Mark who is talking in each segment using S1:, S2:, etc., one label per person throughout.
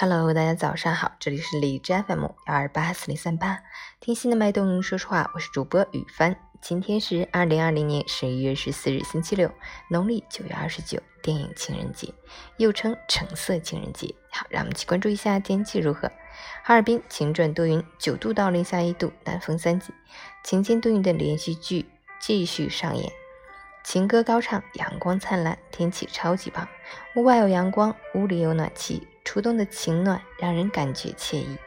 S1: Hello，大家早上好，这里是荔枝 FM 幺二八四零三八，听心的脉动，说实话，我是主播雨帆。今天是二零二零年十一月十四日，星期六，农历九月二十九，电影情人节，又称橙色情人节。好，让我们一起关注一下天气如何。哈尔滨晴转多云，九度到零下一度，南风三级。晴间多云的连续剧继续上演，情歌高唱，阳光灿烂，天气超级棒，屋外有阳光，屋里有暖气。初冬的晴暖让人感觉惬意，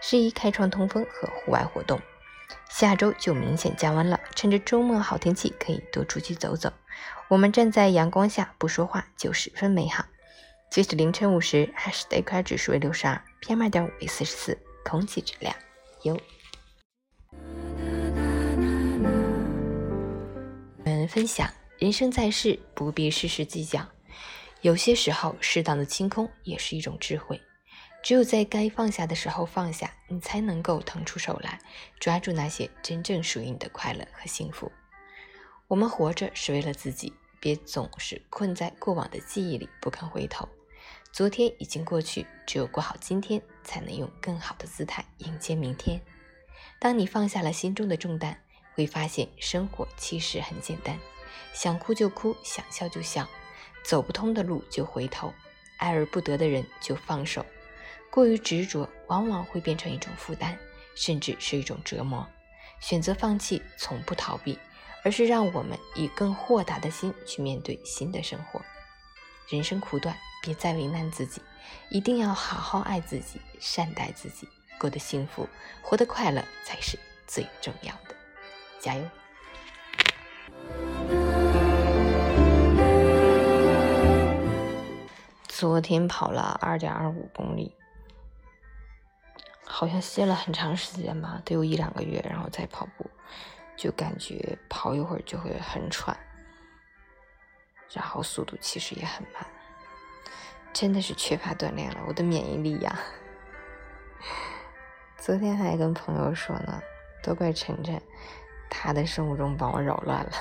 S1: 适宜开窗通风和户外活动。下周就明显降温了，趁着周末好天气，可以多出去走走。我们站在阳光下不说话就十分美好。截止凌晨五时，海市的 AQI 指数为六十二，PM 二点五为四十四，空气质量优。我们分享：人生在世，不必事事计较。有些时候，适当的清空也是一种智慧。只有在该放下的时候放下，你才能够腾出手来，抓住那些真正属于你的快乐和幸福。我们活着是为了自己，别总是困在过往的记忆里不肯回头。昨天已经过去，只有过好今天，才能用更好的姿态迎接明天。当你放下了心中的重担，会发现生活其实很简单，想哭就哭，想笑就笑。走不通的路就回头，爱而不得的人就放手。过于执着，往往会变成一种负担，甚至是一种折磨。选择放弃，从不逃避，而是让我们以更豁达的心去面对新的生活。人生苦短，别再为难自己，一定要好好爱自己，善待自己，过得幸福，活得快乐才是最重要的。加油！昨天跑了二点二五公里，好像歇了很长时间吧，得有一两个月，然后再跑步，就感觉跑一会儿就会很喘，然后速度其实也很慢，真的是缺乏锻炼了，我的免疫力呀。昨天还跟朋友说呢，都怪晨晨，他的生物钟把我扰乱了。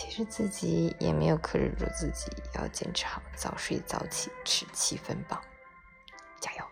S1: 其实自己也没有克制住自己要坚持好早睡早起吃七分饱加油。